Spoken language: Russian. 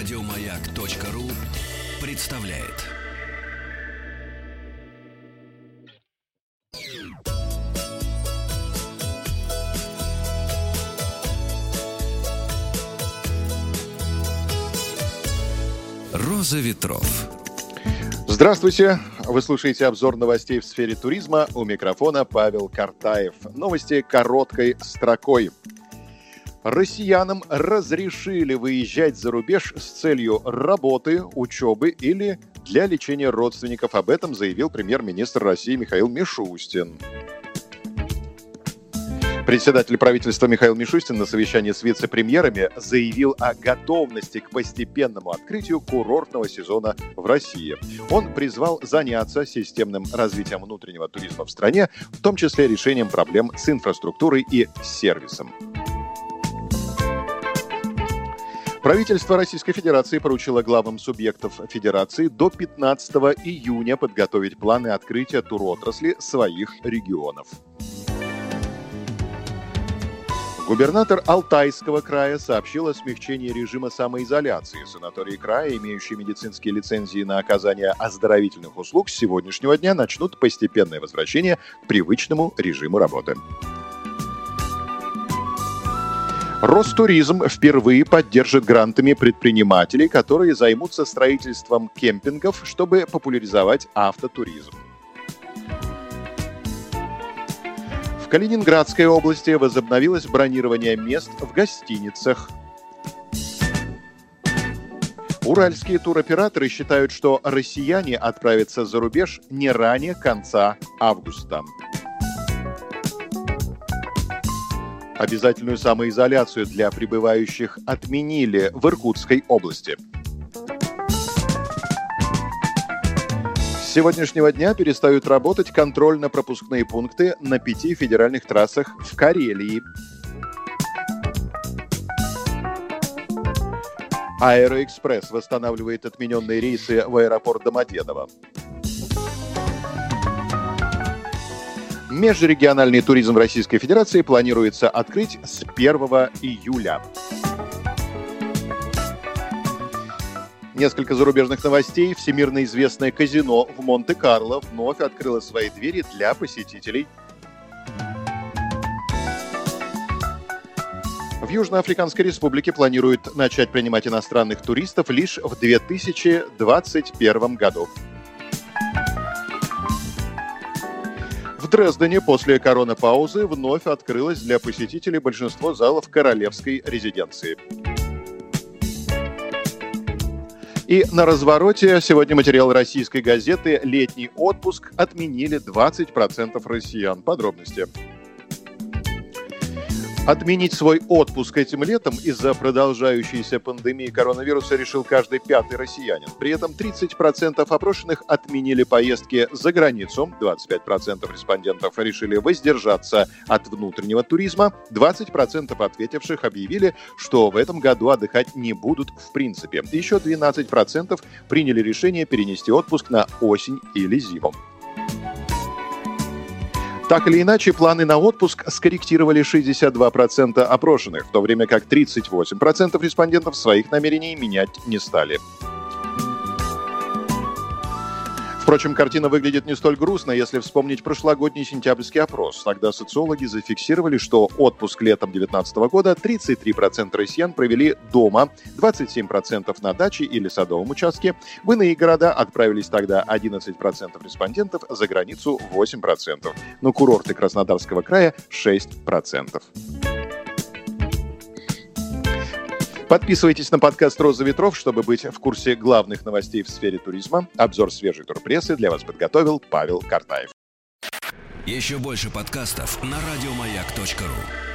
Радиомаяк.ру представляет. Роза ветров. Здравствуйте! Вы слушаете обзор новостей в сфере туризма. У микрофона Павел Картаев. Новости короткой строкой. Россиянам разрешили выезжать за рубеж с целью работы, учебы или для лечения родственников. Об этом заявил премьер-министр России Михаил Мишустин. Председатель правительства Михаил Мишустин на совещании с вице-премьерами заявил о готовности к постепенному открытию курортного сезона в России. Он призвал заняться системным развитием внутреннего туризма в стране, в том числе решением проблем с инфраструктурой и сервисом. Правительство Российской Федерации поручило главам субъектов Федерации до 15 июня подготовить планы открытия туротрасли своих регионов. Губернатор Алтайского края сообщил о смягчении режима самоизоляции. Санатории края, имеющие медицинские лицензии на оказание оздоровительных услуг, с сегодняшнего дня начнут постепенное возвращение к привычному режиму работы. Ростуризм впервые поддержит грантами предпринимателей, которые займутся строительством кемпингов, чтобы популяризовать автотуризм. В Калининградской области возобновилось бронирование мест в гостиницах. Уральские туроператоры считают, что россияне отправятся за рубеж не ранее конца августа. Обязательную самоизоляцию для прибывающих отменили в Иркутской области. С сегодняшнего дня перестают работать контрольно-пропускные пункты на пяти федеральных трассах в Карелии. Аэроэкспресс восстанавливает отмененные рейсы в аэропорт Домодедово. Межрегиональный туризм Российской Федерации планируется открыть с 1 июля. Несколько зарубежных новостей. Всемирно известное казино в Монте-Карло вновь открыло свои двери для посетителей. В Южноафриканской Республике планируют начать принимать иностранных туристов лишь в 2021 году. Дрездене после коронапаузы вновь открылось для посетителей большинство залов королевской резиденции. И на развороте сегодня материал российской газеты «Летний отпуск» отменили 20% россиян. Подробности. Отменить свой отпуск этим летом из-за продолжающейся пандемии коронавируса решил каждый пятый россиянин. При этом 30% опрошенных отменили поездки за границу, 25% респондентов решили воздержаться от внутреннего туризма, 20% ответивших объявили, что в этом году отдыхать не будут в принципе. Еще 12% приняли решение перенести отпуск на осень или зиму. Так или иначе, планы на отпуск скорректировали 62% опрошенных, в то время как 38% респондентов своих намерений менять не стали. Впрочем, картина выглядит не столь грустно, если вспомнить прошлогодний сентябрьский опрос. Тогда социологи зафиксировали, что отпуск летом 2019 года 33% россиян провели дома, 27% на даче или садовом участке. В иные города отправились тогда 11% респондентов, за границу 8%. Но курорты Краснодарского края 6%. Подписывайтесь на подкаст «Роза ветров», чтобы быть в курсе главных новостей в сфере туризма. Обзор свежей турпрессы для вас подготовил Павел Картаев. Еще больше подкастов на радиомаяк.ру